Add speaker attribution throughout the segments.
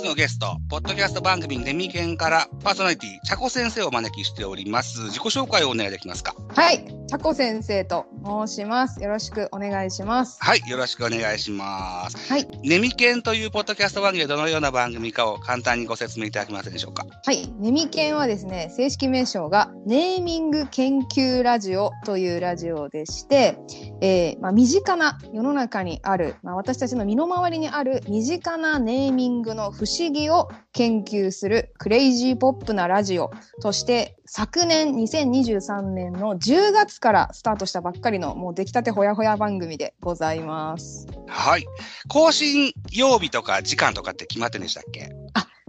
Speaker 1: 日のゲスト、ポッドキャスト番組ネミケンからパーソナリティ、チャコ先生をお招きしております。自己紹介をお願いできますか？
Speaker 2: はい、チャコ先生と申します。よろしくお願いします。
Speaker 1: はい、よろしくお願いします。
Speaker 2: はい、
Speaker 1: ネミケンというポッドキャスト番組はどのような番組かを簡単にご説明いただけますでしょうか？
Speaker 2: はい、ネミケンはですね、正式名称がネーミング研究ラジオというラジオでして、えーまあ、身近な世の中にある、まあ、私たちの身の回りにある身近なネーミングの不思議を研究するクレイジーポップなラジオとして昨年2023年の10月からスタートしたばっかりのもう出来たてほやほや番組でございます。
Speaker 1: はい。更新曜日とか時間とかって決まってんでしたっけ？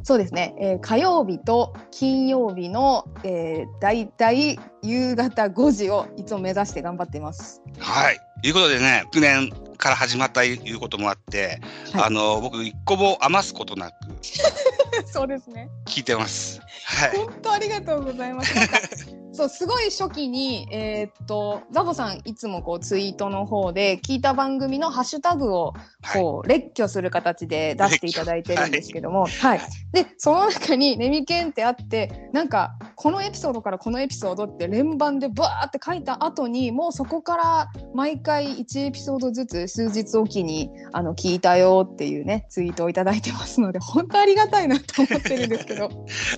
Speaker 2: そうですね、えー火曜日と金曜日の、えー、だいたい夕方5時をいつも目指して頑張っています。
Speaker 1: はい。ということでね、9年から始まったいうこともあって、
Speaker 2: はい
Speaker 1: あの、僕一個も余すことなく
Speaker 2: そうですね。
Speaker 1: 聞いてます。はい。
Speaker 2: 本当ありがとうございます。そうすごい初期にえーっとザボさんいつもこうツイートの方で聞いた番組のハッシュタグを
Speaker 1: はい。
Speaker 2: こう列挙する形で出していただいてるんですけども、はい。
Speaker 1: はい。
Speaker 2: でその中に「ネミケン」ってあってなんかこのエピソードからこのエピソードって連番でバーって書いた後にもうそこから毎回1エピソードずつ数日おきにあの聞いたよっていうね ツイートをいただいてますので本当ありがたいなと思ってるんですけど、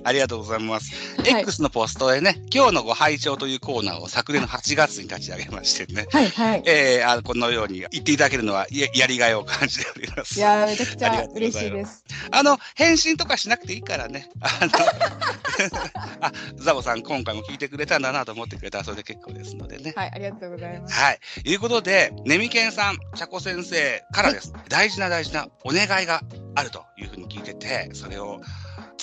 Speaker 1: ありがとうございます。
Speaker 2: はい、
Speaker 1: X のポストでね、今日のご拝聴というコーナーを昨年の8月に立ち上げましてね、
Speaker 2: はいはい
Speaker 1: えー、あのこのように言っていただけるのはややりがいを感じております。
Speaker 2: いやーめちゃくちゃ嬉しいです。
Speaker 1: あの、返信とかしなくていいからね。あの あ、ザボさん今回も聞いてくれたんだなと思ってくれたらそれで結構ですのでね。
Speaker 2: はいありがとうございます。
Speaker 1: はい。いうことで、ネミケンさん、チャコ先生からです。大事な大事なお願いがあるというふうに聞いてて、それを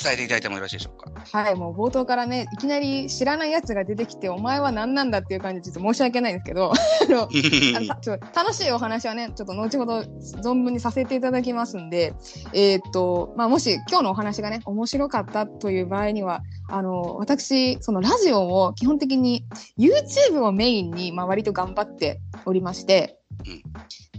Speaker 1: 伝えていただいてもよろしいでしょうか？
Speaker 2: はい、もう冒頭からね、いきなり知らないやつが出てきて、お前は何なんだっていう感じで、ちょっと申し訳ないんですけど、楽しいお話はね、ちょっと後ほど存分にさせていただきますんで、えーっと、まあ、もし今日のお話がね、面白かったという場合には、あの、私、そのラジオを基本的に YouTube をメインに、まあ、割と頑張っておりまして、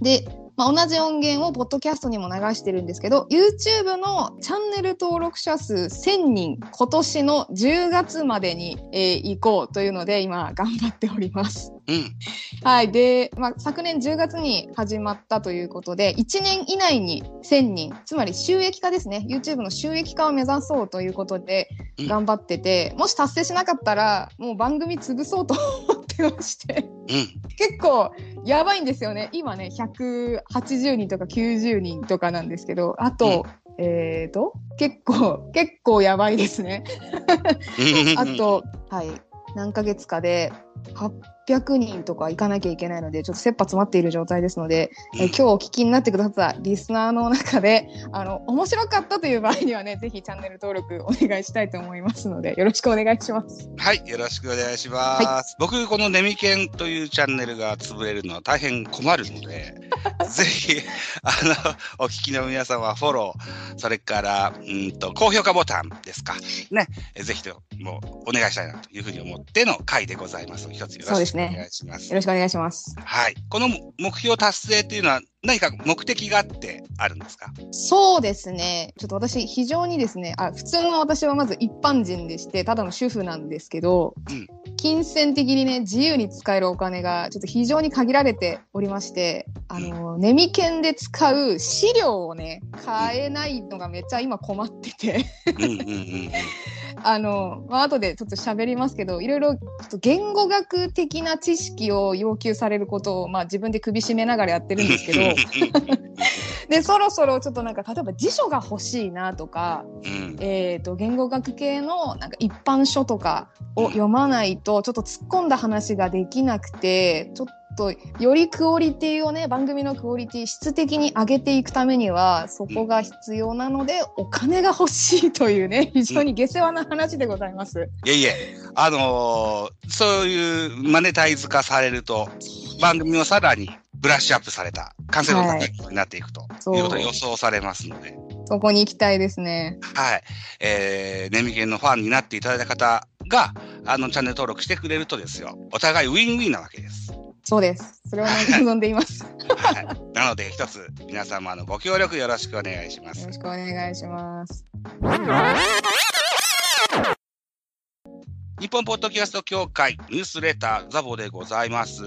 Speaker 2: で、まあ、同じ音源をポッドキャストにも流してるんですけど YouTube のチャンネル登録者数1000人今年の10月までに、えー行こうというので今頑張っております。
Speaker 1: うん。
Speaker 2: はい。で、まあ、昨年10月に始まったということで、1年以内に1000人、つまり収益化ですね。YouTube の収益化を目指そうということで
Speaker 1: うん
Speaker 2: 頑張ってて、もし達成しなかったら、もう番組潰そうと思ってまして。
Speaker 1: うん。
Speaker 2: 結構やばいんですよね。今ね、180人とか90人とかなんですけど、あと、えーと、結構、結構やばいですね。あと、はい、何ヶ月かで800人とか行かなきゃいけないので、ちょっと切羽詰まっている状態ですので、えー今日お聞きになってくださったリスナーの中で、あの、面白かったという場合にはね、ぜひチャンネル登録お願いしたいと思いますので、よろしくお願いします。
Speaker 1: はい、よろしくお願いします。僕、このネミケンというチャンネルが潰れるのは大変困るので、ぜひ、あの、お聞きの皆さんはフォロー、それから、うんと、高評価ボタンですか。ね、えぜひともお願いしたいなというふうに思っての回でございます。一つよろしくお願いします。
Speaker 2: よろしくお願いします。
Speaker 1: はい。この目標達成っていうのは何か目的があってあるんですか？
Speaker 2: そうですね。ちょっと私、非常にですね、あ普通の私はまず一般人でして、ただの主婦なんですけど、
Speaker 1: うん
Speaker 2: 金銭的にね、自由に使えるお金がちょっと非常に限られておりまして、あの、ネミケンで使う資料をね、買えないのがめっちゃ今困ってて、
Speaker 1: うんうんうんうん。
Speaker 2: あの、まあ、後でちょっと喋りますけど、いろいろ言語学的な知識を要求されることを、まあ自分で首絞めながらやってるんですけど、で、そろそろちょっとなんか、例えば辞書が欲しいなとか、
Speaker 1: うん。
Speaker 2: えー、と言語学系のなんか一般書とかを読まないとちょっと突っ込んだ話ができなくてちょっとよりクオリティをね番組のクオリティ質的に上げていくためにはそこが必要なのでお金が欲しいというね非常に下世話な話でございます。
Speaker 1: いえいえ、あのーそういうマネタイズ化されると、番組もさらにブラッシュアップされた、完成度の高いものになっていくということが予想されますので、
Speaker 2: そこに行きたいですね。
Speaker 1: はい。えー、ネミケンのファンになっていただいた方が、あの、チャンネル登録してくれるとですよ、お互いウィンウィンなわけです。
Speaker 2: そうです。それを望 んでいます。
Speaker 1: はい。なので、一つ、皆様のご協力よろしくお願いします
Speaker 2: よろ。しくお願いします。
Speaker 1: 日本ポッドキャスト協会ニュースレターザボでございます。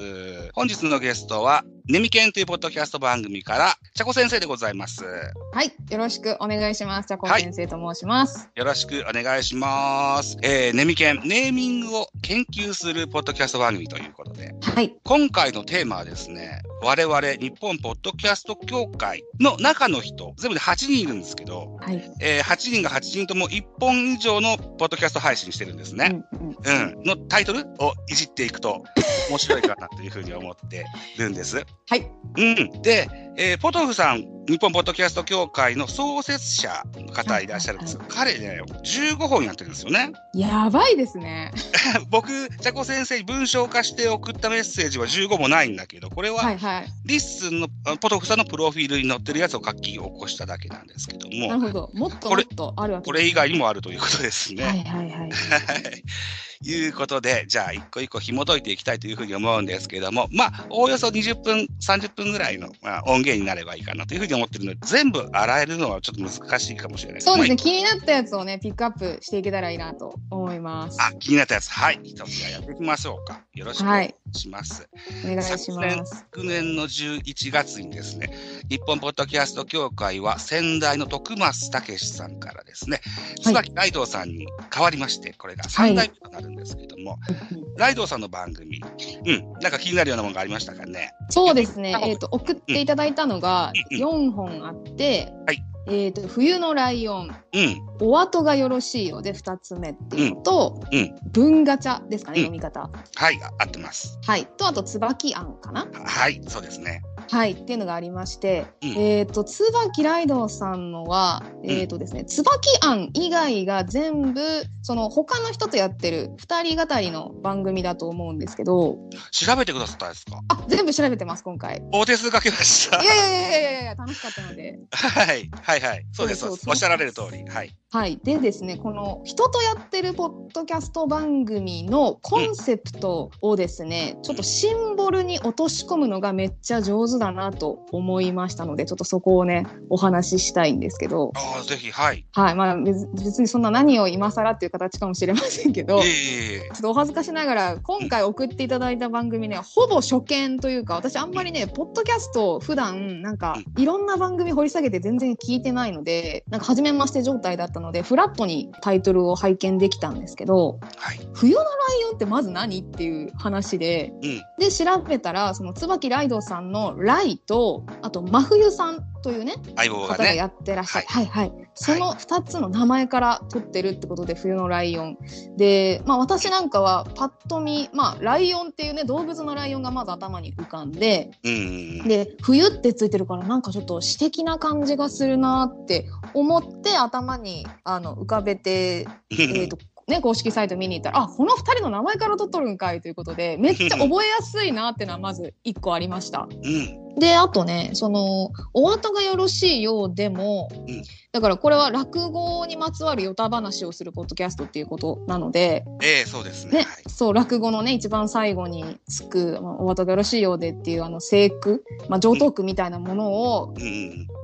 Speaker 1: 本日のゲストは、ネミケンというポッドキャスト番組から、ちゃこ先生でございます。
Speaker 2: はい、よろしくお願いします。じゃこ
Speaker 1: はい
Speaker 2: 先生と申します。
Speaker 1: よろしくお願いします。えー、ネミケン、ネーミングを研究するポッドキャスト番組ということで、
Speaker 2: はい、
Speaker 1: 今回のテーマはですね、我々日本ポッドキャスト協会の中の人、全部で8人いるんですけど、
Speaker 2: はい、
Speaker 1: えー8人が8人とも1本以上のポッドキャスト配信してるんですね。
Speaker 2: うんうん。
Speaker 1: うん、のタイトルをいじっていくと面白いかなというふうに思ってるんです。
Speaker 2: はい、
Speaker 1: うん、で、えーポトフさん、日本ポッドキャスト協会の創設者の方いらっしゃるんですが、彼ね、15本やってるんですよね。
Speaker 2: やばいですね。
Speaker 1: 僕、ジャコ先生に文章化して送ったメッセージは15もないんだけど、これ
Speaker 2: は
Speaker 1: はい
Speaker 2: はい。
Speaker 1: LISTEN のあポトフさんのプロフィールに載ってるやつを書き起こしただけなんですけども、
Speaker 2: なるほど。もっと
Speaker 1: これ
Speaker 2: もっとあるわけ
Speaker 1: これ以外にもあるということですね。
Speaker 2: はいはいはい。
Speaker 1: はい。いうことで、じゃあ、一個一個紐解いていきたいというふうに思うんですけれども、まあ、おおよそ20分、30分ぐらいの、まあ、音源になればいいかなというふうに思ってるので、全部洗えるのはちょっと難しいかもしれない
Speaker 2: そうですね、
Speaker 1: ま
Speaker 2: 気になったやつをね、ピックアップしていけたらいいなと思います。
Speaker 1: あ、あ気になったやつ、はい。一つやっていきましょうか。よろしくお願いします。
Speaker 2: お願いします。
Speaker 1: 昨年の11月にですね、日本ポッドキャスト協会は先代の徳増武さんからですね、
Speaker 2: はい
Speaker 1: 椿ライドウさんに変わりまして、これが3代目となるんですけども、ライドウさんの番組、うん、なんか気になるようなものがありましたかね？
Speaker 2: そうですね
Speaker 1: あ、
Speaker 2: えっ、と、送っていただいたのが
Speaker 1: うん
Speaker 2: 4本あって、
Speaker 1: はい
Speaker 2: えっ、と、冬のライオン、
Speaker 1: うん、
Speaker 2: お後がよろしいようで2つ目っていうのと、
Speaker 1: うんうん
Speaker 2: 文ガチャですかね、
Speaker 1: うん
Speaker 2: 読み方。
Speaker 1: はい、あ合ってます。
Speaker 2: はい。と、あと、椿あんかな？
Speaker 1: はい、そうですね。
Speaker 2: はい。っていうのがありまして、
Speaker 1: うん
Speaker 2: えっ、と、椿ライドウさんのは、えっ、とですね、椿あん以外が全部、その、他の人とやってる2人語りの番組だと思うんですけど、
Speaker 1: 調べてくださったんですか？
Speaker 2: あ、全部調べてます、今回。
Speaker 1: お手数かけました
Speaker 2: い。やいやいやいやいや、楽しかったので。
Speaker 1: はい、はい、はい。そうです、そうです。おっしゃられる通り。はい。
Speaker 2: はい。でですね、この人とやってるポッドキャスト番組のコンセプトをですね、ちょっとシンボルに落とし込むのがめっちゃ上手だなと思いましたので、ちょっとそこをね、お話ししたいんですけど、
Speaker 1: ああ、ぜひ、はい。
Speaker 2: はい。まあ別別にそんな何を今更っていう形かもしれませんけど、
Speaker 1: いえ
Speaker 2: ちょっとお恥ずかしながら、今回送っていただいた番組ね、ほぼ初見というか、私あんまりね、ポッドキャストを普段、なんか、いろんな番組掘り下げて全然聞いてないので、なんか初めまして状態だったので、フラットにタイトルを拝見できたんですけど、
Speaker 1: はい。
Speaker 2: 冬のライオンってまず何？っていう話で、
Speaker 1: うん。
Speaker 2: で、調べたら、その椿ライドさんのライと、あと真冬さんというね、
Speaker 1: 相棒がね。
Speaker 2: 方がやってらっしゃる。はい、はい、その2つの名前から取ってるってことで、冬のライオン。で、まあ私なんかはパッと見、まあライオンっていうね、動物のライオンがまず頭に浮かんで、
Speaker 1: ん。
Speaker 2: で、冬ってついてるからなんかちょっと詩的な感じがするなって思って頭にあの浮かべて、えーとね、公式サイト見に行ったら、あ、この2人の名前から取っとるんかいということで、めっちゃ覚えやすいなっていうのはまず1個ありました。
Speaker 1: うん。
Speaker 2: で、あとね、その、お後がよろしいようでも、
Speaker 1: うん
Speaker 2: だからこれは落語にまつわるヨタ話をするポッドキャストっていうことなので、
Speaker 1: ええそうですね。
Speaker 2: ね
Speaker 1: はい、
Speaker 2: そう、落語のね、一番最後につく、まあ、お後がよろしいようでっていう、あの、聖句、まあ、上等句みたいなものを、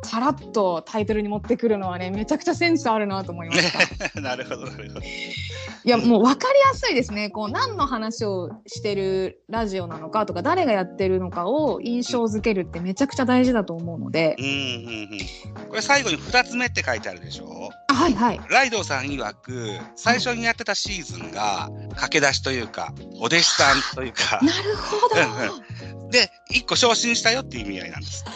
Speaker 2: さらっとタイトルに持ってくるのはね、めちゃくちゃセンスあるなと思いました。
Speaker 1: うん。なるほど、なるほど。
Speaker 2: いや、もう分かりやすいですね。こう、何の話をしてるラジオなのかとか、誰がやってるのかを印象づけるってめちゃくちゃ大事だと思うので、
Speaker 1: うんうんうん。これ最後に二つ目って書いてあるでしょ？
Speaker 2: あはいはい。
Speaker 1: ライドウさん曰く、最初にやってたシーズンが、駆け出しというか、お弟子さんというか、
Speaker 2: なるほど。
Speaker 1: で、一個昇進したよっていう意味合いなんです。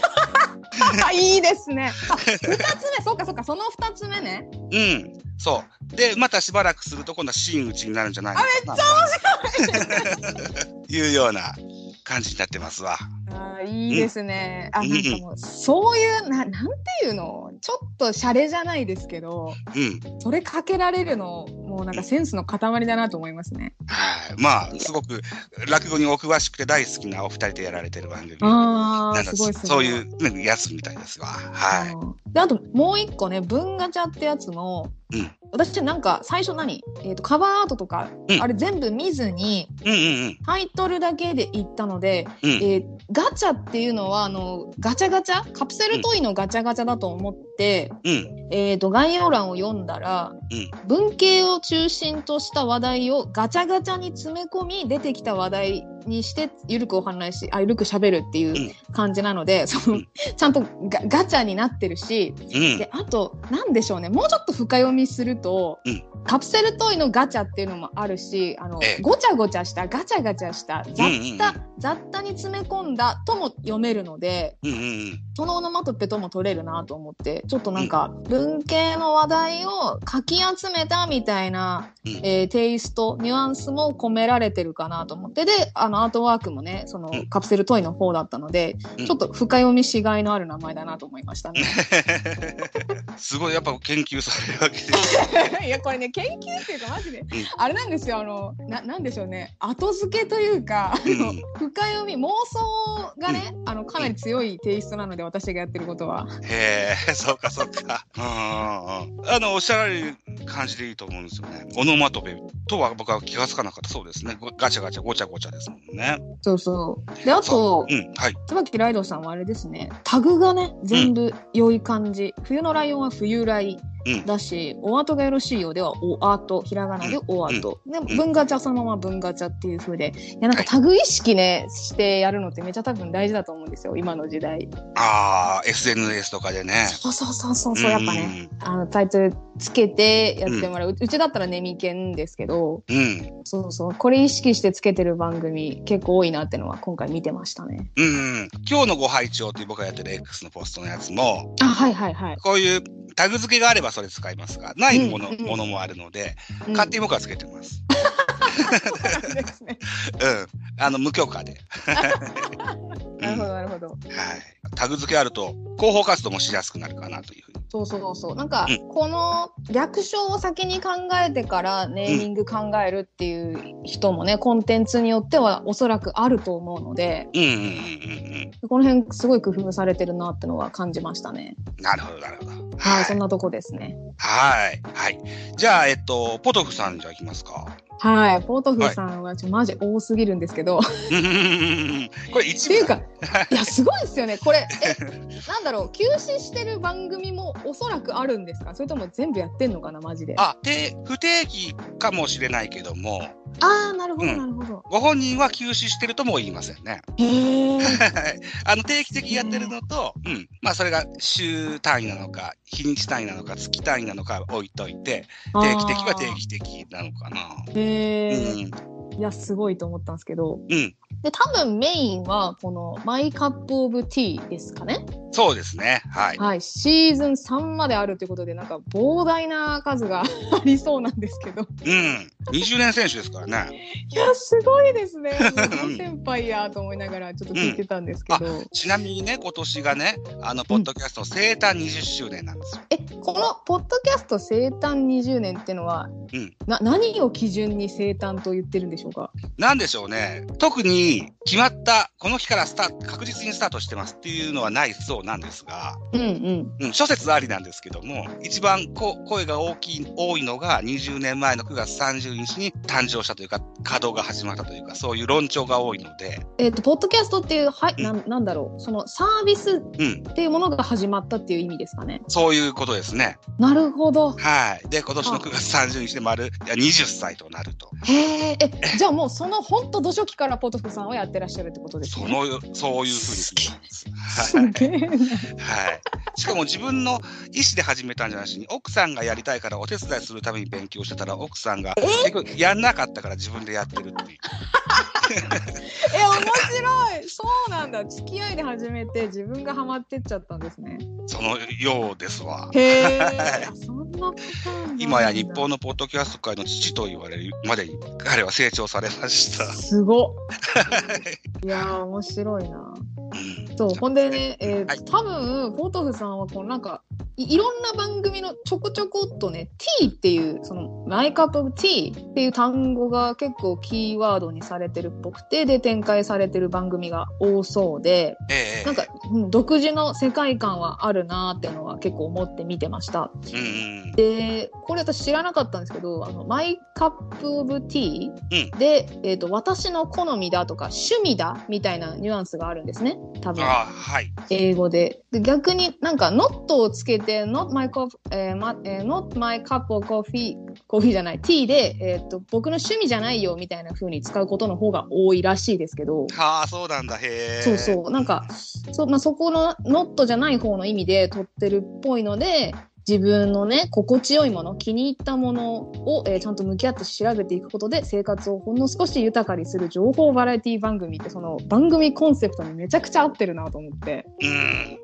Speaker 2: あいいですね。あ二つ目、そうかそうか、その二つ目ね。
Speaker 1: うん、そう。で、またしばらくすると、今度は真打ちになるんじゃないのかな。めっちゃ面白い いうような感じになってますわ。
Speaker 2: あいいですね。あ、
Speaker 1: うん
Speaker 2: なんかもう、そういう、な、なんていうの、ちょっとシャレじゃないですけど、
Speaker 1: うん。
Speaker 2: それかけられるの、もうなんかセンスの塊だなと思いますね。
Speaker 1: はい。まあ、すごく落語にお詳しくて大好きなお二人でやられてる番組。
Speaker 2: ああ、
Speaker 1: なんだ
Speaker 2: すごいすごい。
Speaker 1: そういう、ね、やつみたいですわ。はい。
Speaker 2: うんであともう一個ね文ガチャってやつの、
Speaker 1: うん
Speaker 2: 私なんか最初何、えー、とカバーアートとか、
Speaker 1: うん
Speaker 2: あれ全部見ずに
Speaker 1: うんうんうん。
Speaker 2: タイトルだけで行ったので、
Speaker 1: うん
Speaker 2: えーガチャっていうのはあのガチャガチャ？カプセルトイのガチャガチャだと思って、
Speaker 1: うん。
Speaker 2: えー、と概要欄を読んだら、
Speaker 1: うん。
Speaker 2: 文系を中心とした話題をガチャガチャに詰め込み出てきた話題にしてゆるくお話しあゆるく喋るっていう感じなので、その
Speaker 1: うん
Speaker 2: ちゃんとガガチャになってるし
Speaker 1: うん。
Speaker 2: であとなんでしょうね。もうちょっと深読みすると、
Speaker 1: うん
Speaker 2: カプセルトイのガチャっていうのもあるしあの、
Speaker 1: ええ
Speaker 2: ごちゃごちゃしたガチャガチャした雑多、
Speaker 1: うんうんうん
Speaker 2: 雑多に詰め込んだとも読めるので
Speaker 1: うんうんうん。
Speaker 2: そのオノマトペとも取れるなと思ってちょっとなんか文系の話題をかき集めたみたいな、
Speaker 1: うん
Speaker 2: えーテイストニュアンスも込められてるかなと思ってであのアートワークもねその
Speaker 1: うん
Speaker 2: カプセルトイの方だったので、
Speaker 1: うん
Speaker 2: ちょっと深読みしがいのある名前だなと思いましたね。
Speaker 1: すごいやっぱ研究されるわけです。
Speaker 2: いやこれね研究っていうかマジで、
Speaker 1: ん
Speaker 2: あれなんですよあのななんでしょうね後付けというか、
Speaker 1: うん
Speaker 2: 深読み妄想がね、あのかなり強いテイストなので私がやってることは。
Speaker 1: へえ、そうかそうか。うんうんうん。あのおっしゃられる感じでいいと思うんですよね。オノマトペとは僕は気がつかなかったそうですね。ごガチャガチャごちゃごちゃですもんね。
Speaker 2: そうそうであと
Speaker 1: うんはい。
Speaker 2: 椿ライドさんはあれですねタグがね全部良い感じ、冬のライオンは冬ライ
Speaker 1: うん。
Speaker 2: だし、お後がよろしいようではおアートひらがなでお後、で
Speaker 1: ん。
Speaker 2: 文ガチャそのまま文ガチャっていう風で。いやなんかタグ意識ねしてやるのってめちゃ多分大事だと思うんですよ今の時代。
Speaker 1: ああ SNS とかでね。
Speaker 2: そうそうそうそうそうやっぱね、
Speaker 1: ね。
Speaker 2: あのタイトルつけてやってもらう、うちだったらネミケンですけど。
Speaker 1: うん。
Speaker 2: そうそう。これ意識してつけてる番組結構多いなってのは今回見てましたね。
Speaker 1: うんうん。今日のご拝聴っていう僕がやってる X のポストのやつも、
Speaker 2: あはいはいはい、
Speaker 1: こういうタグ付けがあればそれ使いますが、ないもの,、
Speaker 2: うんうん
Speaker 1: ものもあるので、
Speaker 2: うん
Speaker 1: 勝手に僕はつけてます。
Speaker 2: そうね
Speaker 1: うん。あの、無許可で。
Speaker 2: なるほ
Speaker 1: うん
Speaker 2: どなるほど
Speaker 1: はい。タグ付けあると、広報活動もしやすくなるかなというふうに。
Speaker 2: そうそうそうなんか、
Speaker 1: うん
Speaker 2: この略称を先に考えてからネーミング考えるっていう人もね、コンテンツによってはおそらくあると思うので
Speaker 1: うんうんうんうんうん。
Speaker 2: この辺すごい工夫されてるなってのは感じましたね
Speaker 1: なるほど、なるほど。
Speaker 2: はい、そんなとこですね
Speaker 1: はい。はい。じゃあ、えっと、ポトフさんじゃあ行きますか。
Speaker 2: はい。ポートフさんはちょマジ多すぎるんですけど、
Speaker 1: これ一部
Speaker 2: っていうか いやすごいですよね。これえなんだろう。休止してる番組もおそらくあるんですか？それとも全部やってんのかなマジで。あ
Speaker 1: あ、で、不定期かもしれないけども、
Speaker 2: あーなるほど
Speaker 1: うん。
Speaker 2: なるほど、
Speaker 1: ご本人は休止してるとも言いませんね。あの定期的にやってるのと、うん、まあそれが週単位なのか、日にち単位なのか、月単位なのか置いといて、定期的は定期的なのかな。
Speaker 2: へえ、
Speaker 1: うん、
Speaker 2: いやすごいと思ったんですけど。
Speaker 1: うん、
Speaker 2: で多分メインはこのマイカップオブティーですかね。
Speaker 1: そうですね。はい。
Speaker 2: はい。シーズン3まであるということでなんか膨大な数が ありそうなんですけど。
Speaker 1: うん、20年選手ですからね。
Speaker 2: いやすごいですね。大先輩やと思いながらちょっと聞いてたんですけど、
Speaker 1: ちなみにね、今年がね、あの、ポッドキャストの生誕20周年なんですよ。
Speaker 2: えこのポッドキャスト生誕20年っていうのは、
Speaker 1: うん。
Speaker 2: な何を基準に生誕と言ってるんでしょう？か
Speaker 1: なんでしょうね。特に決まった、この日からスタート、確実にスタートしてますっていうのはないそうなんですが、
Speaker 2: うんうん。
Speaker 1: うん、諸説ありなんですけども、一番こ声が大きい、多いのが20年前の9月30日に誕生したというか、稼働が始まったというか、そういう論調が多いので、
Speaker 2: えっ、とポッドキャストっていうはい、
Speaker 1: うん。
Speaker 2: なんなんだろう。そのサービス
Speaker 1: うん、
Speaker 2: っていうものが始まったっていう意味ですかね。
Speaker 1: そういうことですね。
Speaker 2: なるほど。
Speaker 1: はい。で、今年の
Speaker 2: あ
Speaker 1: 9月30日で丸、いや20歳となると。
Speaker 2: へええじゃあもうその本当土初期からポトフさんはやってらっしゃるってことですね
Speaker 1: その、そういうふうに聞いてます。
Speaker 2: す
Speaker 1: はい。しかも自分の意思で始めたんじゃなしに、奥さんがやりたいからお手伝いするために勉強してたら、奥さんが結局やんなかったから自分でやってるっていう。
Speaker 2: え面白いそうなんだ付き合いで始めて自分がハマってっちゃったんですね
Speaker 1: そのようですわ。
Speaker 2: へえ
Speaker 1: 今や日本のポッドキャスト界の父と言われるまでに彼は成長されました。
Speaker 2: すごっ。い。やー面白いな。
Speaker 1: うん。
Speaker 2: そうほんでね、えー
Speaker 1: はい。
Speaker 2: 多分ポトフさんはこのなんかいいろんな番組のちょこちょこっとね、T っていう、その、マイカップ T っていう単語が結構キーワードにされてるっぽくて、で展開されてる番組が多そうで、
Speaker 1: ええ
Speaker 2: なんか、うん独自の世界観はあるなーっていうのは結構思って見てました。
Speaker 1: うんうん。
Speaker 2: で、これ私知らなかったんですけど、あの、マイカップオブティー
Speaker 1: う
Speaker 2: で、えっ、と、私の好みだとか趣味だみたいなニュアンスがあるんですね。多分。
Speaker 1: あはい。
Speaker 2: 英語で。で逆になんか not をつけて not my coffee、えーまえー not my cup of coffee コーヒーじゃない tea で、えー、と僕の趣味じゃないよみたいな風に使うことの方が多いらしいですけど。
Speaker 1: はあ、そうなんだ。へえ。
Speaker 2: そうそう。なんか、そ,、まあ、そこの not じゃない方の意味で取ってるっぽいので、自分のね、心地よいもの、気に入ったものを、えーちゃんと向き合って調べていくことで、生活をほんの少し豊かにする情報バラエティ番組って、その番組コンセプトにめちゃくちゃ合ってるなと思って。
Speaker 1: うん。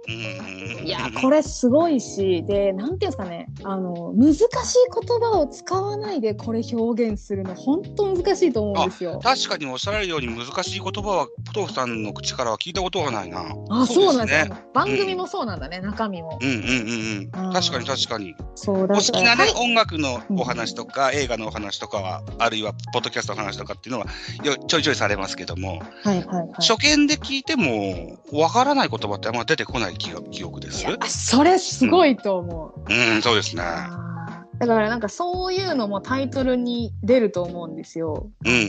Speaker 1: うん。
Speaker 2: いや、これすごいし、で、なんていうんですかね、あの、難しい言葉を使わないでこれ表現するの、本当難しいと思うんですよ。
Speaker 1: 確かにおっしゃられるように難しい言葉はポトフさんの口からは聞いたことがないな。
Speaker 2: あ、そうなんです
Speaker 1: ね
Speaker 2: よ。番組もそうなんだね、中身も。
Speaker 1: うんうんうんうん。
Speaker 2: うん
Speaker 1: 確かに確かに。
Speaker 2: そうだ
Speaker 1: お好きなね、
Speaker 2: はい
Speaker 1: 音楽のお話とか、映画のお話とかは、あるいはポッドキャストの話とかっていうのはよちょいちょいされますけども、
Speaker 2: はいはいはい。
Speaker 1: 初見で聞いてもわからない言葉ってあんま出てこない記記憶です。
Speaker 2: それすごいと思う。
Speaker 1: うん、そうですね。
Speaker 2: だからなんかそういうのもタイトルに出ると思うんですよ。
Speaker 1: うん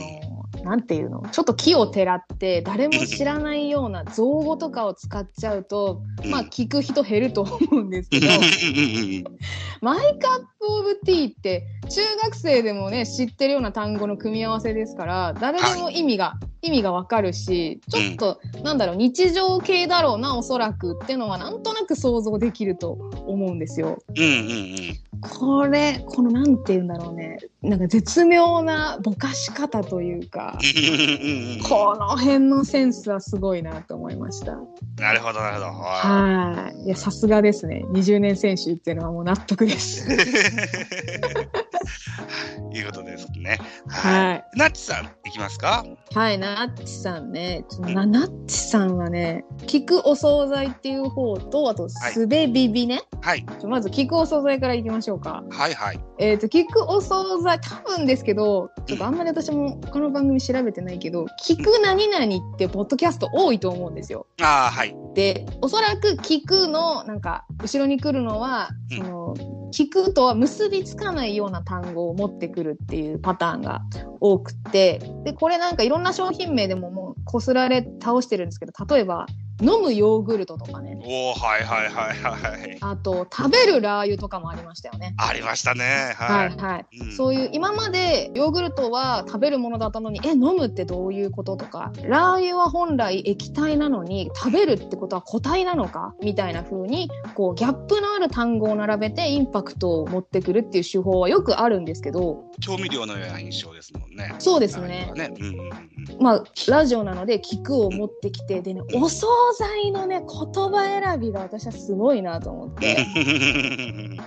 Speaker 2: なんていうの？ちょっと木をてらって誰も知らないような造語とかを使っちゃうと、
Speaker 1: うん
Speaker 2: まあ聞く人減ると思うんですけど、マイカップオブティーって中学生でもね知ってるような単語の組み合わせですから誰でも意味が、意味がわかるしちょっと、なんだろう日常系だろうなおそらくっていうのはなんとなく想像できると思うんですよ。
Speaker 1: うんうんうん。
Speaker 2: これこのなんて言うんだろうねなんか絶妙なぼかし方というか この辺のセンスはすごいなと思いました。
Speaker 1: なるほど、なるほど。は
Speaker 2: はい。いや、さすがですね。20年選手っていうのはもう納得です。
Speaker 1: い。いうことですね。
Speaker 2: はい。
Speaker 1: ナッチさん、いきますか？
Speaker 2: はい、ナッチさんね。ナッチさんはね、聞くお惣菜っていう方と、あと、すべビビね。
Speaker 1: はい。
Speaker 2: まず、聞くお惣菜からいきましょうか。
Speaker 1: はいはい。
Speaker 2: えっ、と、聞くお惣菜、多分ですけど、ちょっとあんまり私も他の番組調べてないけど、聞く何々ってポッドキャスト多いと思うんですよ。
Speaker 1: ああ、はい。
Speaker 2: でおそらく聞くのなんか後ろに来るのは、
Speaker 1: うん
Speaker 2: その聞くとは結びつかないような単語を持ってくるっていうパターンが多くてでこれなんかいろんな商品名でももうこすられ倒してるんですけど例えば飲むヨーグルトとかね
Speaker 1: おおはいはいはいはい。
Speaker 2: あと食べるラー油とかもありましたよね。
Speaker 1: ありましたね。
Speaker 2: は
Speaker 1: はいい。
Speaker 2: はい、
Speaker 1: うん
Speaker 2: そういう今までヨーグルトは食べるものだったのにえ飲むってどういうこととかラー油は本来液体なのに食べるってことは固体なのかみたいな風にこうギャップのある単語を並べてインパクトを持ってくるっていう手法はよくあるんですけど
Speaker 1: 調味料のような印象ですもんね。
Speaker 2: そうですね
Speaker 1: ね。うんうんうん。
Speaker 2: まあラジオなので聞くを持ってきてでねお惣菜のね言葉選びが私はすごいなと思って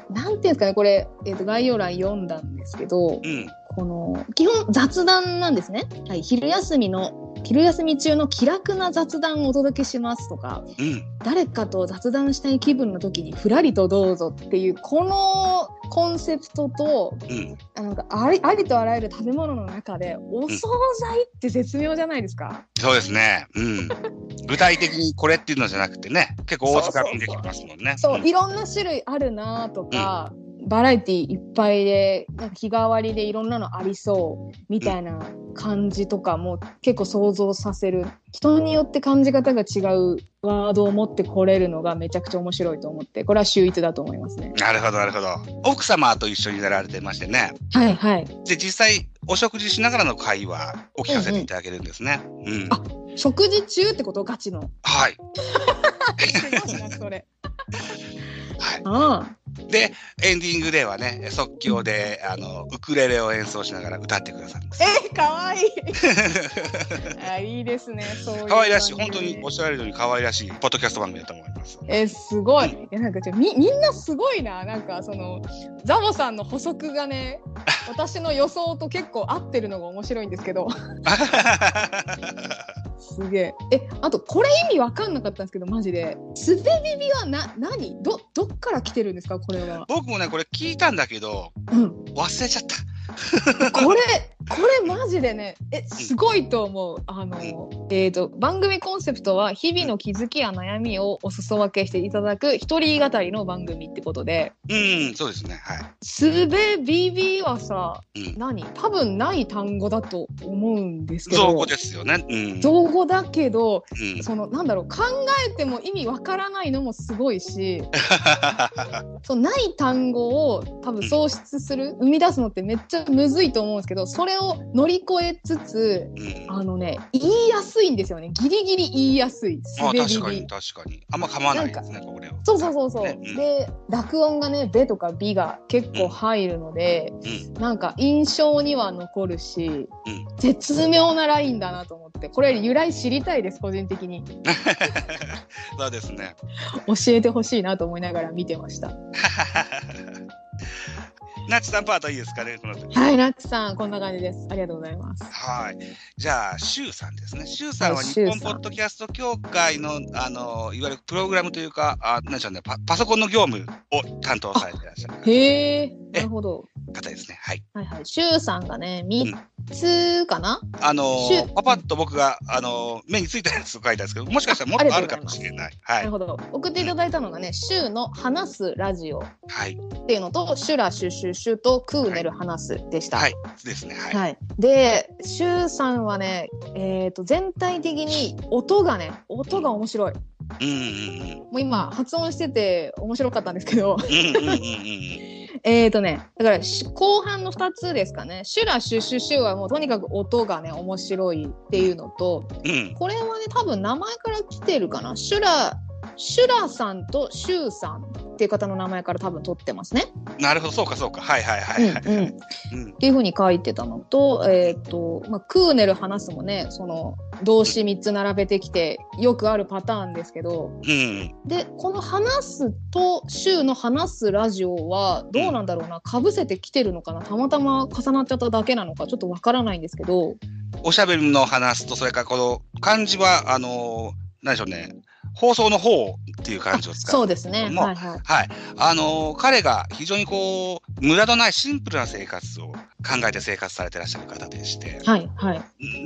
Speaker 2: なんていうんですかねこれ、えー、と概要欄読んだんですけど
Speaker 1: うん。
Speaker 2: この基本雑談なんですね。はい、昼休みの昼休み中の気楽な雑談をお届けしますとか
Speaker 1: うん。
Speaker 2: 誰かと雑談したい気分の時にふらりとどうぞっていうこのコンセプトと
Speaker 1: うん。
Speaker 2: あなんかありありとあらゆる食べ物の中でお惣菜って絶妙じゃないですか？
Speaker 1: そうですね。うん。具体的にこれっていうのじゃなくてね、結構大塚みできますもんね。
Speaker 2: そう、いろんな種類あるなとか、バラエティいっぱいでなんか日替わりでいろんなのありそうみたいな感じとかも結構想像させる人によって感じ方が違うワードを持ってこれるのがめちゃくちゃ面白いと思ってこれは秀逸だと思いますね。
Speaker 1: なるほど、なるほど。奥様と一緒になられてましてね。
Speaker 2: はいはい。
Speaker 1: で、実際、お食事しながらの会話を聞かせていただけるんですね。うん。
Speaker 2: あ食事中ってことガチの。
Speaker 1: はい。
Speaker 2: すごいなそれ。
Speaker 1: はい。
Speaker 2: ああ
Speaker 1: で、エンディングではね、即興で、あの、ウクレレを演奏しながら歌ってくださるんです。
Speaker 2: えかわいい あいいですねそういう
Speaker 1: 可愛らしい、本当におっしゃられるように可愛らしい、ポッドキャスト番組だと思います。
Speaker 2: えすごい。いやなんかちょみみんなすごいな。なんかそのザボさんの補足がね、私の予想と結構合ってるのが面白いんですけど、すげえ。え、あと、これ意味わかんなかったんですけど、マジで。スベビビはな、何？ど、どっから来てるんですか、これは。
Speaker 1: 僕もね、これ聞いたんだけど、
Speaker 2: うん。
Speaker 1: 忘れちゃった。
Speaker 2: これ、これマジでね、え、すごいと思う。あの、えっ、と、番組コンセプトは、日々の気づきや悩みをお裾分けしていただく一人語りの番組ってことで、
Speaker 1: うん、そうですね。はい。
Speaker 2: すべビビはさ、
Speaker 1: うん。
Speaker 2: 何？多分ない単語だと思うんですけど。
Speaker 1: 造語ですよね。うん。
Speaker 2: 造語だけど、
Speaker 1: うん。
Speaker 2: そのなんだろう考えても意味わからないのもすごいし そうない単語を多分創出する生み出すのってめっちゃむずいと思うんですけどそれを乗り越えつつ
Speaker 1: うん。
Speaker 2: あのね言いやすいんですよね。ギリギリ言いやすい。
Speaker 1: あ
Speaker 2: 滑り
Speaker 1: 確かに確かに。あんま噛まないですね、これを。
Speaker 2: そうそうそうそう、
Speaker 1: ね。うん。
Speaker 2: で濁音がね「べ」とか「び」が結構入るので、なんか印象には残るし、
Speaker 1: うん。
Speaker 2: 絶妙なラインだなと思ってこれ由来知りたいです個人的に。
Speaker 1: そうですね。
Speaker 2: 教えてほしいなと思いながら見てました
Speaker 1: ナチさんパートいいですかね、この時。
Speaker 2: はいナッチさんこんな感じですありがとうございます
Speaker 1: はい。じゃあ、シュウさんですね。シュウさんは
Speaker 2: はい
Speaker 1: 日本ポッドキャスト協会の、あの、いわゆるプログラムというか、あなんでしょうねパ、パソコンの業務を担当されていらっしゃる
Speaker 2: へえなるほど
Speaker 1: 方ですね。はい。
Speaker 2: はいはいシュウさんがね3つかな、
Speaker 1: あの
Speaker 2: シュウ
Speaker 1: パパッと僕が、あの目についたやつを書いたんですけど、もしかしたらもっとあるかもしれない。は。
Speaker 2: ないるほど送っていただいたのがね「シュウの話すラジオ」
Speaker 1: はい。
Speaker 2: っていうのと「シュラシュシュシュとクーネル話す」でした、
Speaker 1: はい。ですね。はい。
Speaker 2: はい、で、シュウさんはね、えー、と全体的に音がね、音が面白い。
Speaker 1: うんうん
Speaker 2: もう今、発音してて面白かったんですけど。えっとね、だからし後半の2つですかね、シュラ、シュシュシュはもうとにかく音がね、面白いっていうのと、
Speaker 1: うん。
Speaker 2: これはね、多分名前から来てるかな、シュラ、シュラさんとシュウさんっていう方の名前から多分取ってますね。
Speaker 1: なるほど、そうかそうか。はいはいはいはい。
Speaker 2: うんうん
Speaker 1: うん
Speaker 2: っていうふうに書いてたのと、えっ、と、まあ、クーネル話すもね、その動詞3つ並べてきて、よくあるパターンですけど、
Speaker 1: うん。
Speaker 2: で、この話すと、週の話すラジオは、どうなんだろうな、かぶせてきてるのかな、たまたま重なっちゃっただけなのか、ちょっとわからないんですけど、
Speaker 1: おしゃべりの話すと、それからこの漢字は、あのなんでしょうね。放送の方っていう感じを使う。
Speaker 2: そうですね。
Speaker 1: も
Speaker 2: はいはい。
Speaker 1: はい。あのー彼が非常にこう、無駄のないシンプルな生活を考えて生活されてらっしゃる方でして、
Speaker 2: はいはい。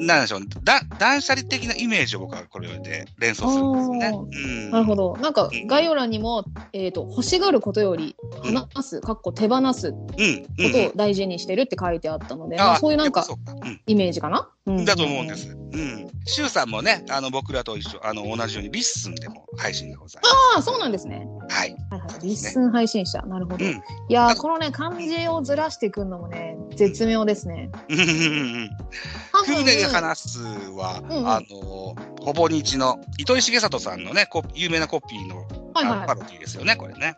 Speaker 1: なんでしょう、だ断捨離的なイメージを僕はこれで連想するんですよね。
Speaker 2: お
Speaker 1: うん、
Speaker 2: なるほど。なんか概要欄にも、えっ、と、欲しがることより離す、かっこ手放すこ
Speaker 1: うん。うん。
Speaker 2: とを大事にしてるって書いてあったので、ま
Speaker 1: あ
Speaker 2: あ、そういうなんか
Speaker 1: そうか。うん。
Speaker 2: イメージかな、うん
Speaker 1: だと思うんで。す。うん。シュウさんもね、あの、僕らと一緒、あの、同じように LISTEN でも配信がございま
Speaker 2: ああ、そうなんですね。
Speaker 1: す。はい。
Speaker 2: はいはい。 LISTEN 配信者。なるほど。い
Speaker 1: うん。
Speaker 2: やー、このね、漢字をずらしてくるのもね、絶妙ですね。
Speaker 1: うんうんうん。
Speaker 2: 多分
Speaker 1: クーネル話すは、
Speaker 2: うんうん
Speaker 1: あの、ほぼ日の糸井重里さんのね、こ有名なコピーの、
Speaker 2: はいはい
Speaker 1: あパロディですよね、これね。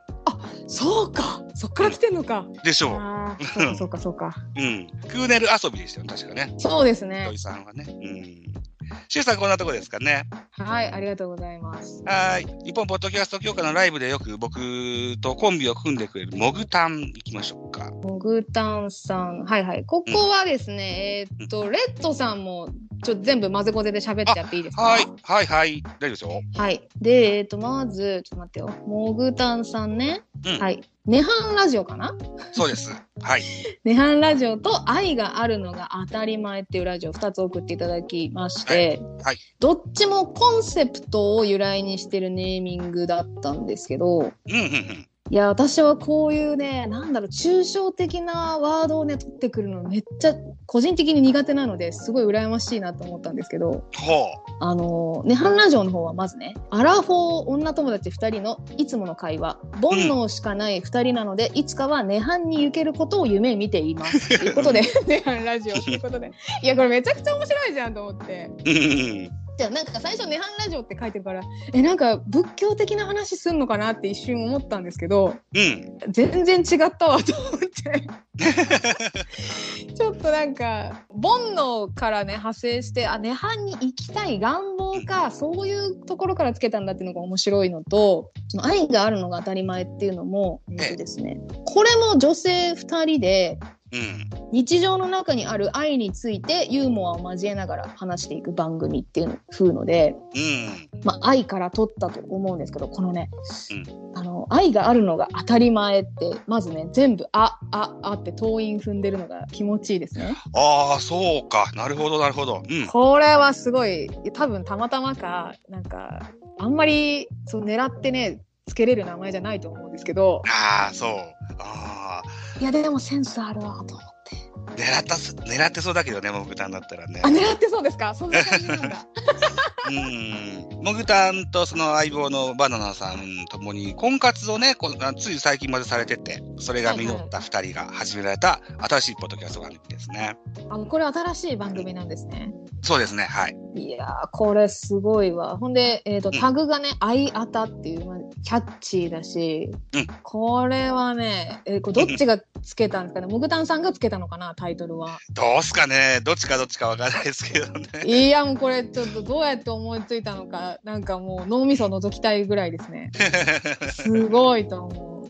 Speaker 2: そうかそっから来てんのか。
Speaker 1: でしょ
Speaker 2: ああ、そうかそうかそうか。
Speaker 1: う。うん。クーネル遊びでしたよね、確かね。
Speaker 2: そうです
Speaker 1: 糸
Speaker 2: ね
Speaker 1: 井。さんはね。うん。シュウさん、こんなとこですかね。
Speaker 2: はい、ありがとうございます。
Speaker 1: はい。日本ポッドキャスト協会のライブでよく僕とコンビを組んでくれるモグタン行きましょうか。
Speaker 2: モグタンさん。はいはい。ここはですね、えーっと、レッドさんも、ちょっと全部混ぜこぜで喋っちゃっていいですか？
Speaker 1: はい。はい、はい。大丈夫ですよ。
Speaker 2: はい。で、えーっと、まず、ちょっと待ってよ。モグタンさんね。
Speaker 1: うん
Speaker 2: はい。ネハンラジオかな？
Speaker 1: そうです。はい。
Speaker 2: ネハンラジオと愛があるのが当たり前っていうラジオ2つ送っていただきまして、
Speaker 1: はいはい
Speaker 2: どっちもコンセプトを由来にしてるネーミングだったんですけど、
Speaker 1: うん、うん、うん。
Speaker 2: いや、私はこういうね、なんだろう、抽象的なワードをね、取ってくるのめっちゃ個人的に苦手なのですごい羨ましいなと思ったんですけど、
Speaker 1: ほ
Speaker 2: あの、ネハンラジオの方はまずね、アラフォー女友達2人のいつもの会話、煩悩しかない2人なので、いつかはネハンに行けることを夢見ています。ということで、ネハンラジオということで。いや、これめちゃくちゃ面白いじゃんと思って。
Speaker 1: う。うん、うん。
Speaker 2: じゃあなんか最初ネハンラジオって書いてるから、え、なんか仏教的な話すんのかなって一瞬思ったんですけど、
Speaker 1: うん。
Speaker 2: 全然違ったわと思って。ちょっとなんか煩悩からね派生してあ涅槃に行きたい願望かそういうところからつけたんだっていうのが面白いのとその愛があるのが当たり前っていうのも、えっとですね、これも女性2人で
Speaker 1: うん。
Speaker 2: 日常の中にある愛についてユーモアを交えながら話していく番組っていう風ので、
Speaker 1: うん。
Speaker 2: まあ、愛から取ったと思うんですけどこのね、あの愛があるのが当たり前ってまずね全部「あ」「あ」「あ」って頭韻踏んでるのが気持ちいいですね。
Speaker 1: ああ、そうか。なるほど、なるほど。うん。
Speaker 2: これはすごい多分たまたまかなんかあんまりそう狙ってねつけれる名前じゃないと思うんですけど
Speaker 1: ああ、そう。ああ。
Speaker 2: いやでもセンスあるわと思って
Speaker 1: 狙ったす、狙ってそうだけどね、モグタンだったらね
Speaker 2: あ。狙ってそうですか？そんな感じなんだ
Speaker 1: うん。モグタンとその相棒のバナナさんともに婚活をね、つい最近までされてて、それが実った二人が始められた新しいポッドキャスト番組ですね。
Speaker 2: あこれ新しい番組なんですね。
Speaker 1: そうですね、はい。
Speaker 2: いやーこれすごいわ。ほんで、えー、と
Speaker 1: うん。
Speaker 2: タグがね「愛あた」っていう、まあ、キャッチーだし、
Speaker 1: うん。
Speaker 2: これはね、えーこれどっちがつけたんですかね？モグタンさんがつけたのかな？タイトルは。
Speaker 1: どうすかね、どっちかどっちかわからないですけどね。
Speaker 2: いやもうこれちょっとどうやって思いついたのかなんかもう脳みそ覗きたいぐらいですね。すごいと思う。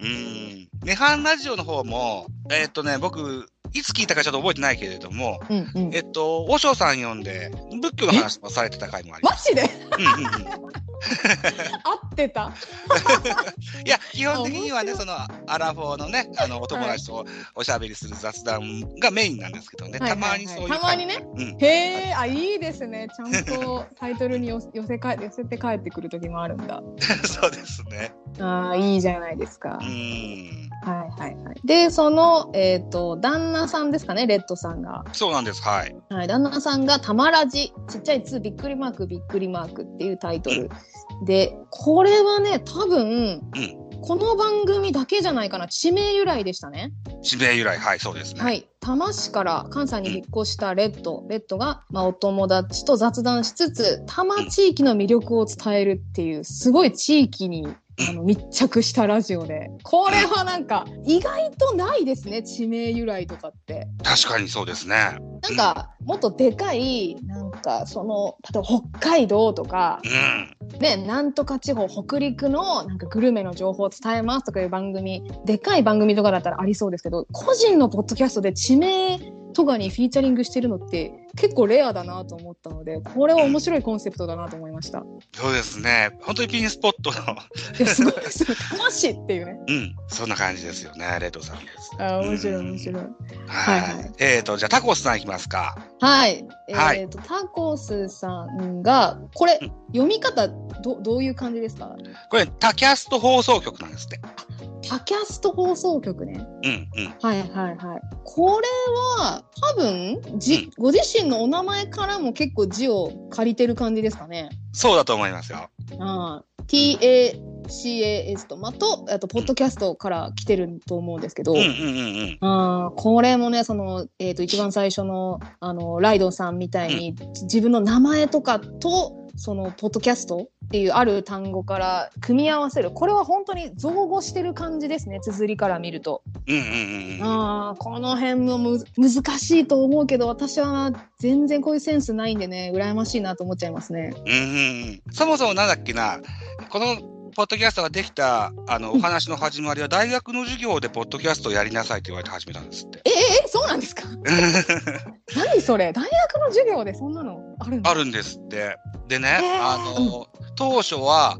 Speaker 1: うん。ネハンラジオの方も、えーっとね、僕、いつ聞いたかちょっと覚えてないけれども、
Speaker 2: うんうん
Speaker 1: えっと、和尚さん呼んで、仏教の話もされてた回もあります。
Speaker 2: マジで？
Speaker 1: うんうんうん
Speaker 2: 合ってた
Speaker 1: いや、基本的にはね、
Speaker 2: 面
Speaker 1: その、アラフォーのね、あの、お友達とおしゃべりする雑談がメインなんですけどね、
Speaker 2: はい
Speaker 1: たまにそういう回。
Speaker 2: たまにね。
Speaker 1: うん。
Speaker 2: へえあいいですねちゃんとタイトルに寄寄せか寄せて帰ってくる時もあるんだ。
Speaker 1: そうですね。
Speaker 2: ああいいじゃないですか。
Speaker 1: うん。
Speaker 2: はいはいはい。で、その、えっ、と、旦那さんですかね、レッドさんが。
Speaker 1: そうなんです。はい。
Speaker 2: はい、旦那さんが、たまらじ、ちっちゃい2びっくりマークびっくりマークっていうタイトル。で、これはね、多分、この番組だけじゃないかな、地名由来でしたね。
Speaker 1: 地名由来、はい、そうですね。
Speaker 2: はい。多摩市から関西に引っ越したレッド。レッドが、まあ、お友達と雑談しつつ、多摩地域の魅力を伝えるっていう、すごい地域にあの密着したラジオで。これはなんか、意外とないですね、地名由来とかって。
Speaker 1: 確かにそうですね。
Speaker 2: なんか、もっとでかい、なんか、その、例えば北海道とか、
Speaker 1: うん。
Speaker 2: ね、なんとか地方、北陸のなんかグルメの情報を伝えますとかいう番組、でかい番組とかだったらありそうですけど、個人のポッドキャストで地名とかにフィーチャリングしてるのって結構レアだなと思ったので、これは面白いコンセプトだなと思いました。
Speaker 1: そうですね。本当にピンスポットの、
Speaker 2: いや、すごいで すよ。魂っていうね。
Speaker 1: うん、そんな感じですよね、レッドさんです。
Speaker 2: あー面白い面白い。
Speaker 1: はい。
Speaker 2: はいはい
Speaker 1: えっ、と、じゃあタコスさんいきますか。
Speaker 2: はい。えっ、
Speaker 1: はい
Speaker 2: と、タコスさんが、これ
Speaker 1: うん、
Speaker 2: 読み方ど、どういう感じですか？
Speaker 1: これ、タキャスト放送局なんですって。
Speaker 2: タキャスト放送局ね。
Speaker 1: うん、うん。
Speaker 2: はいはいはい。これは多分じ、ご自身のお名前からも結構字を借りてる感じですかね。
Speaker 1: そうだと思いますよ。
Speaker 2: ああ TACAS と、まあ、と、あと、ポッドキャストから来てると思うんですけど、
Speaker 1: うん、うん、うん、うん。
Speaker 2: ああこれもね、その、えっ、と、一番最初の、あの、ライドさんみたいに、自分の名前とかと、その、ポッドキャストっていうある単語から組み合わせる。これは本当に造語してる感じですね、綴りから見ると。
Speaker 1: うん、うん、うんうん。
Speaker 2: ああ、この辺もむ難しいと思うけど、私は全然こういうセンスないんでね、羨ましいなと思っちゃいますね。
Speaker 1: うんうんうんそもそもなんだっけな、このポッドキャストができたあのお話の始まりは、大学の授業でポッドキャストをやりなさいって言われて始めたんですって。
Speaker 2: え、え、そうなんですか？何それ？大学の授業でそんなのあるの？
Speaker 1: あるんですって。でね、
Speaker 2: へー
Speaker 1: あの、当初は、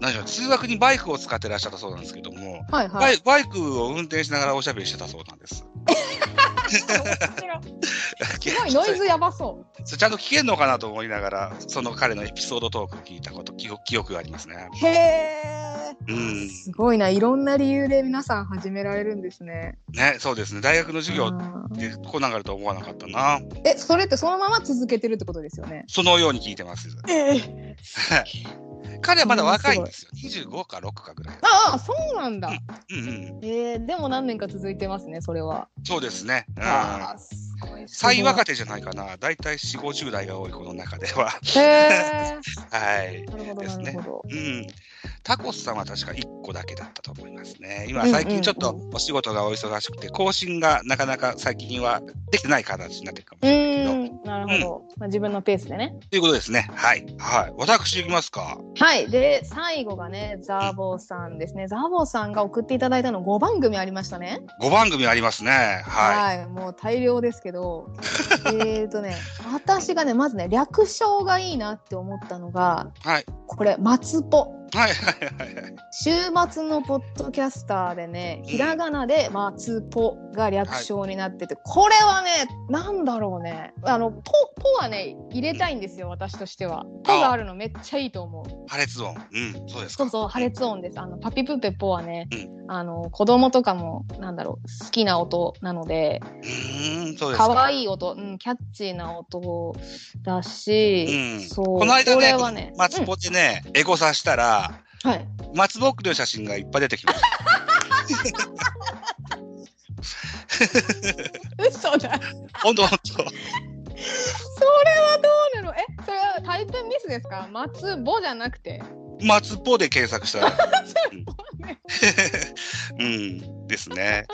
Speaker 1: 何でしょう、通学にバイクを使ってらっしゃったそうなんですけども、
Speaker 2: はいはい。
Speaker 1: バイバイクを運転しながらおしゃべりしてたそうなんです。
Speaker 2: すごいノイズやばそう。
Speaker 1: ちゃんと聞けんのかなと思いながら、その彼のエピソードトークを聞いたこと、記憶記憶がありますね。
Speaker 2: へえ。
Speaker 1: うん。
Speaker 2: すごいな、いろんな理由で皆さん始められるんですね。
Speaker 1: ね、そうですね。大学の授業でこうなると思わなかったな。
Speaker 2: え、それってそのまま続けてるってことですよね？
Speaker 1: そのように聞いてます。
Speaker 2: え
Speaker 1: 彼はまだ若いんですよ。25か6かぐらい。
Speaker 2: ああ、そうなんだ。
Speaker 1: うんうん。
Speaker 2: えー、でも何年か続いてますね、それは。
Speaker 1: そうですね。うん
Speaker 2: ああ。
Speaker 1: 最若手じゃないかな。だいたい4、50代が多いこの中では。
Speaker 2: へえ。
Speaker 1: はい。ですね。うん。タコスさんは確か1個だけだったと思いますね。今、最近ちょっとお仕事がお忙しくて、更新がなかなか最近はできてない形になってるかもしれないけど。
Speaker 2: なるほど。まあ、自分のペースでね。
Speaker 1: ということですね。はい。はい。私いきますか。
Speaker 2: はい。で、最後がね、ザーボーさんですね。ザーボーさんが送っていただいたの5番組ありましたね。
Speaker 1: 5番組ありますね。はい。
Speaker 2: はい。もう大量ですけど、えっとね、私がね、まずね、略称がいいなって思ったのが、
Speaker 1: はい。
Speaker 2: これ、松ポ。
Speaker 1: はいはいはいはい。
Speaker 2: 週末のポッドキャスターでね、ひらがなで松ポが略称になってて、これはね、なんだろうね。あの、ポ、ポはね、入れたいんですよ、私としては。ポがあるのめっちゃいいと思う。
Speaker 1: 破裂音。うん。そうですか。
Speaker 2: そうそう、破裂音です。あの、パピプペポはね、
Speaker 1: う
Speaker 2: あの、子供とかも、なんだろう、好きな音なので、
Speaker 1: うーん、そうですか。
Speaker 2: 可愛い音、うん、キャッチーな音だし、
Speaker 1: うん
Speaker 2: そう、
Speaker 1: この間ね
Speaker 2: これはね、
Speaker 1: 松ポでね、エゴサしたら、
Speaker 2: うんはい。
Speaker 1: 松ぼっくりの写真がいっぱい出てきました。
Speaker 2: 嘘だ。
Speaker 1: ほんとほんと。
Speaker 2: それはどうなの？え、それはタイプミスですか？松ボじゃなくて？
Speaker 1: 松ポで検索したら。うん、うんですね。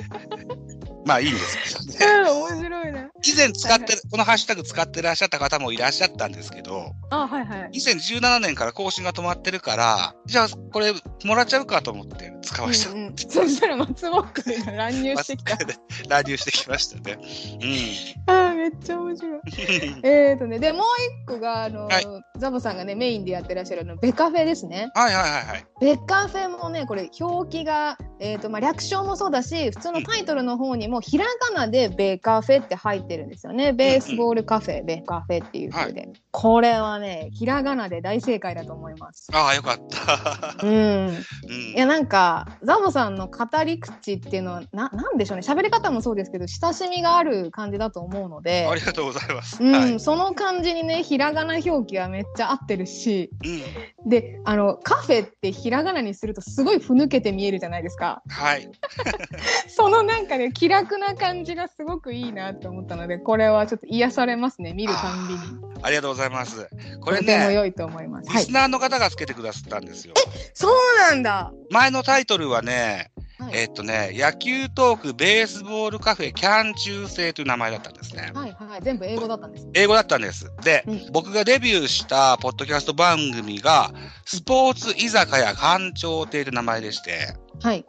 Speaker 1: まあいいんですけどね。
Speaker 2: うん、面白いね。
Speaker 1: 以前使って、このハッシュタグ使ってらっしゃった方もいらっしゃったんですけど、
Speaker 2: あ、はいはい。
Speaker 1: 2017年から更新が止まってるから、じゃあこれもらっちゃうかと思って使わした。
Speaker 2: うんうん、そしたら松ぼっくりが乱入してきた。
Speaker 1: 乱入してきましたね。
Speaker 2: あーめっちゃ面白い。
Speaker 1: うん。
Speaker 2: えーとね、で、もう一個が、あの、
Speaker 1: はい
Speaker 2: ザボさんがね、メインでやってらっしゃるの、ベカフェですね。
Speaker 1: はいはいはいはい。
Speaker 2: ベカフェもね、これ、表記が、えーと、まあ、略称もそうだし、普通のタイトルの方にも、ひらがなでベカフェって入ってるんですよね。ベースボールカフェ、ベカフェっていう風で。これはね、ひらがなで大正解だと思います。
Speaker 1: ああ、よかった。
Speaker 2: うん。
Speaker 1: うん
Speaker 2: いやなんかザボさんの語り口っていうのはななんでしょうね喋り方もそうですけど親しみがある感じだと思うので
Speaker 1: ありがとうございます。
Speaker 2: うん
Speaker 1: はい。
Speaker 2: その感じにねひらがな表記はめっちゃ合ってるし
Speaker 1: うん。
Speaker 2: であのカフェってひらがなにするとすごいふぬけて見えるじゃないですか
Speaker 1: はい。
Speaker 2: そのなんかね気楽な感じがすごくいいなと思ったのでこれはちょっと癒されますね見るたんびに。
Speaker 1: ありがとうございます。これ
Speaker 2: とても
Speaker 1: ね、
Speaker 2: 良いと思います、はい。
Speaker 1: リスナーの方がつけてくださったんですよ。
Speaker 2: そうなんだ。
Speaker 1: 前のタイトルはね、
Speaker 2: はい。
Speaker 1: えっとね、野球トークベースボールカフェキャン中制という名前だったんですね。
Speaker 2: はいはい全部英語だったんです。
Speaker 1: 英語だったんです。で、
Speaker 2: うん。
Speaker 1: 僕がデビューしたポッドキャスト番組が、スポーツ居酒屋館長亭という名前でして、
Speaker 2: はい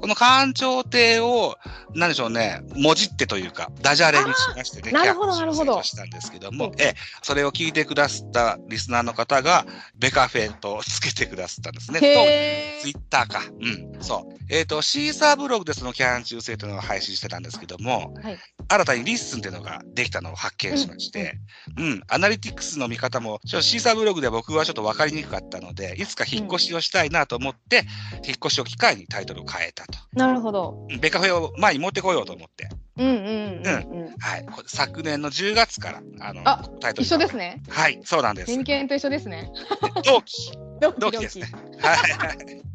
Speaker 1: この館長亭を、なんでしょうね、もじってというか、ダジャレにしましてね、
Speaker 2: なるほどなるほど
Speaker 1: したんですけども
Speaker 2: うん、
Speaker 1: ええ、それを聞いてくださったリスナーの方が、ベカフェとつけてくださったんですね。
Speaker 2: へ
Speaker 1: ツイッターか。うん、そう。えっ、と、 Seesaa ブログでそのキャン中制というのを配信してたんですけども、
Speaker 2: はい
Speaker 1: 新たにリッスンっていうのができたのを発見しまして、うん、アナリティクスの見方も、ちょっと Seesaa ブログでは僕はちょっと分かりにくかったので、いつか引っ越しをしたいなと思って、引っ越しを機会にタイトルを変えたと。
Speaker 2: なるほど
Speaker 1: うんベカフェを前に持ってこようと思って、
Speaker 2: うんうんうんうん
Speaker 1: はい。こ昨年の10月から、あの、
Speaker 2: あ
Speaker 1: タイトル。
Speaker 2: 一緒ですね。
Speaker 1: はい、そうなんです
Speaker 2: 偏。見と一緒ですね。
Speaker 1: 同期。同期ですね。はいはい。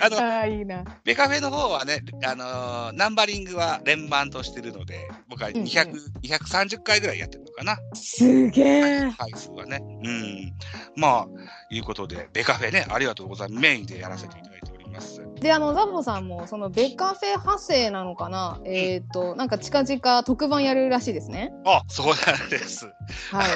Speaker 1: あの、
Speaker 2: ああ、いいな。
Speaker 1: ベカフェの方はね、あのーナンバリングは連番としてるので、僕は200、
Speaker 2: うん
Speaker 1: 230回ぐらいやってるのかな、
Speaker 2: すげえ。
Speaker 1: 回数はね。うん。まあ、いうことで、ベカフェね、ありがとうございます。メインでやらせていただいております。
Speaker 2: で、あの、ザボさんも、その、ベカフェ派生なのかな？えっ、と、なんか近々特番やるらしいですね。
Speaker 1: あ、そうなんです。
Speaker 2: はい。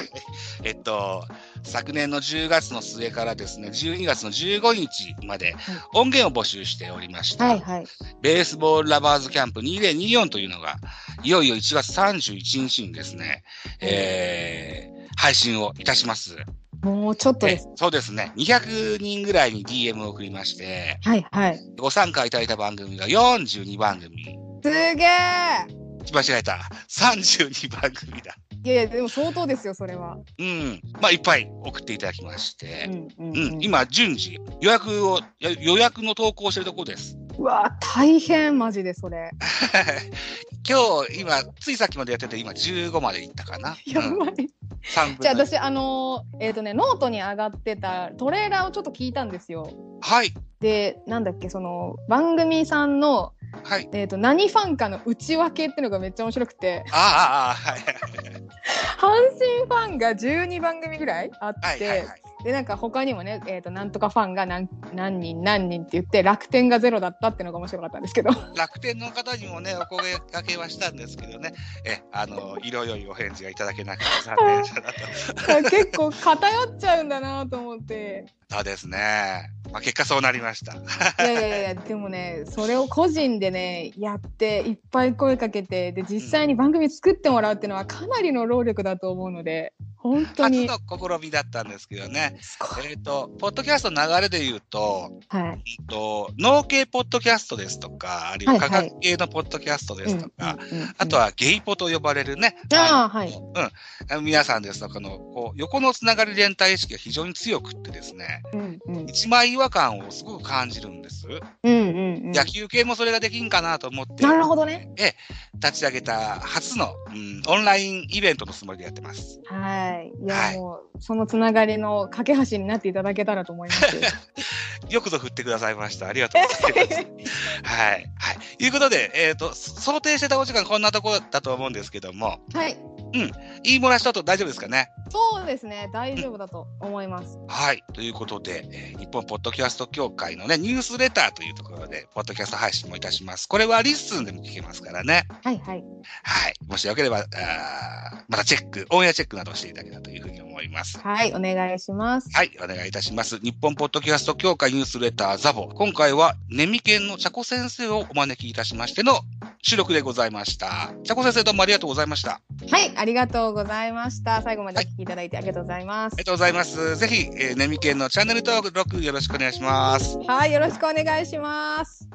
Speaker 1: えっと、昨年の10月の末からですね、12月の15日まで音源を募集しておりました。
Speaker 2: はいはい。
Speaker 1: ベースボールラバーズキャンプ2024というのが、いよいよ1月31日にですね、えー、配信をいたします。
Speaker 2: もうちょっとで
Speaker 1: え
Speaker 2: す。
Speaker 1: そうですね。200人ぐらいに DM を送りまして、
Speaker 2: はいはい。
Speaker 1: ご参加いただいた番組が42番組。
Speaker 2: すげえ
Speaker 1: 間違えた。32番組だ。
Speaker 2: いやいや、でも相当ですよ、それは。
Speaker 1: うん。まあ、いっぱい送っていただきまして
Speaker 2: う、んうん、
Speaker 1: う
Speaker 2: うん
Speaker 1: ん、今、順次、予約を、や予約の投稿をしてるところです。
Speaker 2: うわ大変、マジでそれ。
Speaker 1: 今日、今、ついさっきまでやってて、今15まで行ったかな。
Speaker 2: や
Speaker 1: うん、
Speaker 2: ばい。
Speaker 1: 3分の
Speaker 2: じゃあ私、あのーえっ、とね、ノートに上がってたトレーラーをちょっと聞いたんですよ。
Speaker 1: はい。
Speaker 2: で、なんだっけ、その、番組さんの、
Speaker 1: はい。
Speaker 2: えっ、と、何ファンかの内訳っていうのがめっちゃ面白くて、
Speaker 1: ああ、ああ、はい。
Speaker 2: 阪神ファンが12番組ぐらいあって、
Speaker 1: はい。はい。はい。
Speaker 2: でなんか他にもね、えー、となんとかファンが何何人何人って言って楽天がゼロだったっていうのが面白かったんですけど。
Speaker 1: 楽天の方にもねお声掛けはしたんですけどね。えあの色良いお返事がいただけなくて残念者だと。
Speaker 2: 結構偏っちゃうんだなと思って。
Speaker 1: そうですね。まあ、結果そうなりました。い
Speaker 2: やいやいや、でもね、それを個人でね、やって、いっぱい声かけて、で、実際に番組作ってもらうっていうのはかなりの労力だと思うので、本当に。
Speaker 1: 初の試みだったんですけどね。えっ、ー、と、ポッドキャストの流れで言うと、はい。えー、と脳系ポッドキャストですとか、あるいは科学系のポッドキャストですとか、あとはゲイポと呼ばれるね。
Speaker 2: ああ、はい。
Speaker 1: うん。皆さんですとかの、こう、横のつながり連帯意識が非常に強くってですね、うんうん、一枚違和感をすごく感じるんです。うんうんうん、野球系もそれができんかなと思って、
Speaker 2: なるほどね。
Speaker 1: え、立ち上げた初の、うん、オンラインイベントのつもりでやってます。
Speaker 2: はい。はい。いや、はい、もう、そのつながりの架け橋になっていただけたらと思います。
Speaker 1: よくぞ振ってくださいました。ありがとうございます。はい。はい。ということで、えっ、ー、と、想定してたお時間こんなところだと思うんですけども。
Speaker 2: はい。
Speaker 1: うん。言い漏らしたこと大丈夫ですかね？
Speaker 2: そうですね。大丈夫だと思います。
Speaker 1: うん、はい。ということで、えー、日本ポッドキャスト協会のね、ニュースレターというところで、ポッドキャスト配信もいたします。これは LISTEN でも聞けますからね。
Speaker 2: はいはい。
Speaker 1: はい。もしよければ、あまたチェック、オンエアチェックなどしていただけたらというふうに思います。
Speaker 2: はい。お願いします。
Speaker 1: はい。お願いいたします。日本ポッドキャスト協会ニュースレターザボ。今回は、ネミけんのジャコ先生をお招きいたしましての収録でございました。茶子先生どうもありがとうございました。
Speaker 2: はい。ありがとうございました。最後までお聞きいただいてありがとうございます。はい、あ
Speaker 1: りがとうございます。ぜひ、えー、ネミケンのチャンネル登録よろしくお願いします。
Speaker 2: はい。よろしくお願いします。